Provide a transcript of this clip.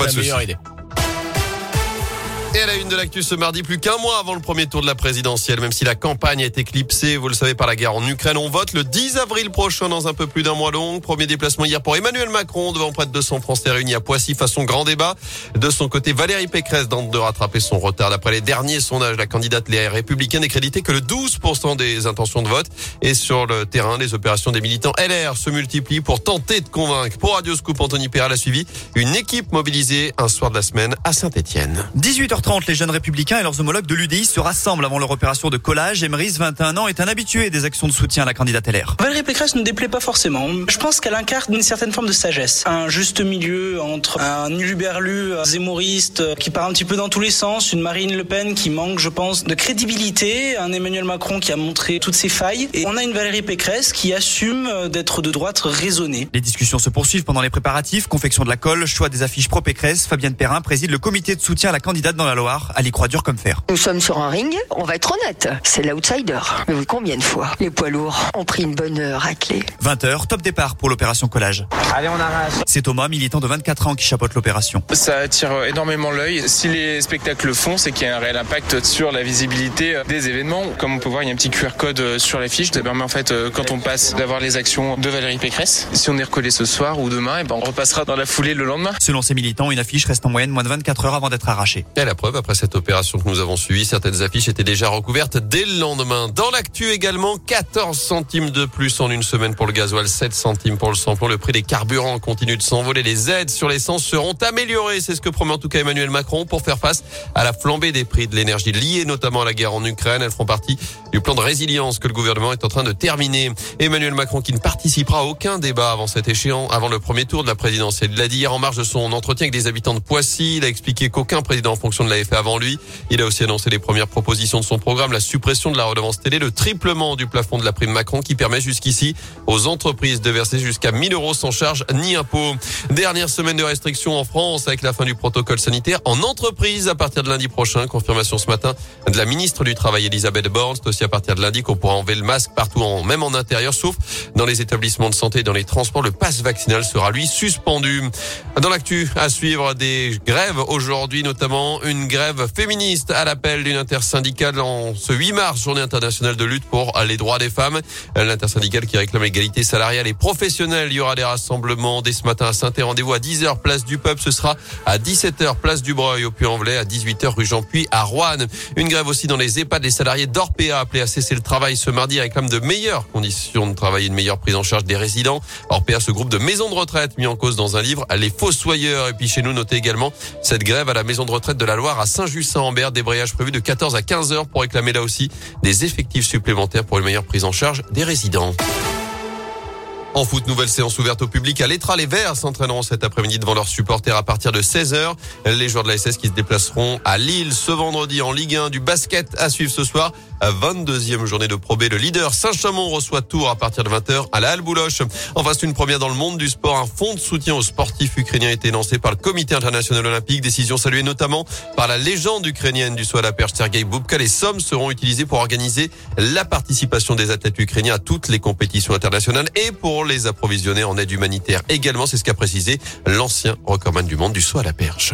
pas de souci. Et à la une de l'actu ce mardi, plus qu'un mois avant le premier tour de la présidentielle, même si la campagne été éclipsée, vous le savez, par la guerre en Ukraine, on vote le 10 avril prochain dans un peu plus d'un mois donc. Premier déplacement hier pour Emmanuel Macron devant près de 200 Français réunis à Poissy façon grand débat. De son côté, Valérie Pécresse tente de rattraper son retard. D'après les derniers sondages, la candidate Les Républicains n'est créditée que le 12% des intentions de vote. Et sur le terrain, les opérations des militants LR se multiplient pour tenter de convaincre. Pour Radio Scoop, Anthony Perral a suivi une équipe mobilisée un soir de la semaine à Saint-Etienne. 18h30, les jeunes républicains et leurs homologues de l'UDI se rassemblent avant leur opération de collage. Emeris, 21 ans, est un habitué des actions de soutien à la candidate LR. Valérie Pécresse ne déplaît pas forcément. Je pense qu'elle incarne une certaine forme de sagesse. Un juste milieu entre un uluberlu zémoriste qui part un petit peu dans tous les sens, une Marine Le Pen qui manque, je pense, de crédibilité, un Emmanuel Macron qui a montré toutes ses failles, et on a une Valérie Pécresse qui assume d'être de droite raisonnée. Les discussions se poursuivent pendant les préparatifs, confection de la colle, choix des affiches pro-Pécresse. Fabienne Perrin préside le comité de soutien à la candidate dans la Loire. Elle y croit dur comme fer. Nous sommes sur un ring, on va être honnête, c'est l'outsider. Mais oui, combien de fois les poids lourds ont pris une bonne raclée 20h, top départ pour l'opération collage. Allez, on arrache. C'est Thomas, militant de 24 ans, qui chapeaute l'opération. Ça attire énormément l'œil. Si les spectacles le font, c'est qu'il y a un réel impact sur la visibilité des événements. Comme on peut voir, il y a un petit QR code sur l'affiche. Ça permet en fait, quand on passe, d'avoir les actions de Valérie Pécresse. Si on est recollé ce soir ou demain, et ben on repassera dans la foulée le lendemain. Selon ces militants, une affiche reste en moyenne moins de 24 heures avant d'être arrachée. Preuve, après cette opération que nous avons suivie, certaines affiches étaient déjà recouvertes dès le lendemain. Dans l'actu également, 14 centimes de plus en une semaine pour le gasoil, 7 centimes pour le samplon. Le prix des carburants continue de s'envoler. Les aides sur l'essence seront améliorées. C'est ce que promet en tout cas Emmanuel Macron pour faire face à la flambée des prix de l'énergie liée notamment à la guerre en Ukraine. Elles feront partie du plan de résilience que le gouvernement est en train de terminer. Emmanuel Macron qui ne participera à aucun débat avant cet échéant, avant le premier tour de la présidentielle. Il l'a dit hier en marge de son entretien avec des habitants de Poissy. Il a expliqué qu'aucun président en fonction de l'avait fait avant lui. Il a aussi annoncé les premières propositions de son programme, la suppression de la redevance télé, le triplement du plafond de la prime Macron qui permet jusqu'ici aux entreprises de verser jusqu'à 1000 euros sans charge ni impôt. Dernière semaine de restrictions en France avec la fin du protocole sanitaire en entreprise à partir de lundi prochain. Confirmation ce matin de la ministre du Travail Elisabeth Borne. C'est aussi à partir de lundi qu'on pourra enlever le masque partout, en, même en intérieur, sauf dans les établissements de santé et dans les transports. Le pass vaccinal sera lui suspendu. Dans l'actu, à suivre des grèves aujourd'hui, notamment une grève féministe à l'appel d'une intersyndicale en ce 8 mars, journée internationale de lutte pour les droits des femmes. L'intersyndicale qui réclame l'égalité salariale et professionnelle. Il y aura des rassemblements dès ce matin à saint Rendez-vous à 10h, place du peuple. Ce sera à 17h, place du Breuil au Puy-en-Velay, à 18h, rue Jean-Puy à Roanne. Une grève aussi dans les EHPAD. Les salariés d'Orpea appelés à cesser le travail ce mardi réclament de meilleures conditions de travail et une meilleure prise en charge des résidents. Orpea, ce groupe de maisons de retraite mis en cause dans un livre, Les Fossoyeurs. Et puis chez nous, notez également cette grève à la maison de retraite de la Loire à Saint-Just-Saint-Ambert. Débrayage prévu de 14 à 15 heures pour réclamer là aussi des effectifs supplémentaires pour une meilleure prise en charge des résidents. En foot, nouvelle séance ouverte au public à l'Etra. Les Verts s'entraîneront cet après-midi devant leurs supporters à partir de 16h. Les joueurs de la SS qui se déplaceront à Lille ce vendredi en Ligue 1 du basket à suivre ce soir. 22e journée de Pro. Le leader Saint-Chamond reçoit Tours à partir de 20h à la Halle Bouloche. Enfin, c'est une première dans le monde du sport. Un fonds de soutien aux sportifs ukrainiens a été lancé par le Comité international olympique. Décision saluée notamment par la légende ukrainienne du saut à la perche Sergei Bubka. Les sommes seront utilisées pour organiser la participation des athlètes ukrainiens à toutes les compétitions internationales et pour les approvisionner en aide humanitaire également. C'est ce qu'a précisé l'ancien recordman du monde du saut à la perche.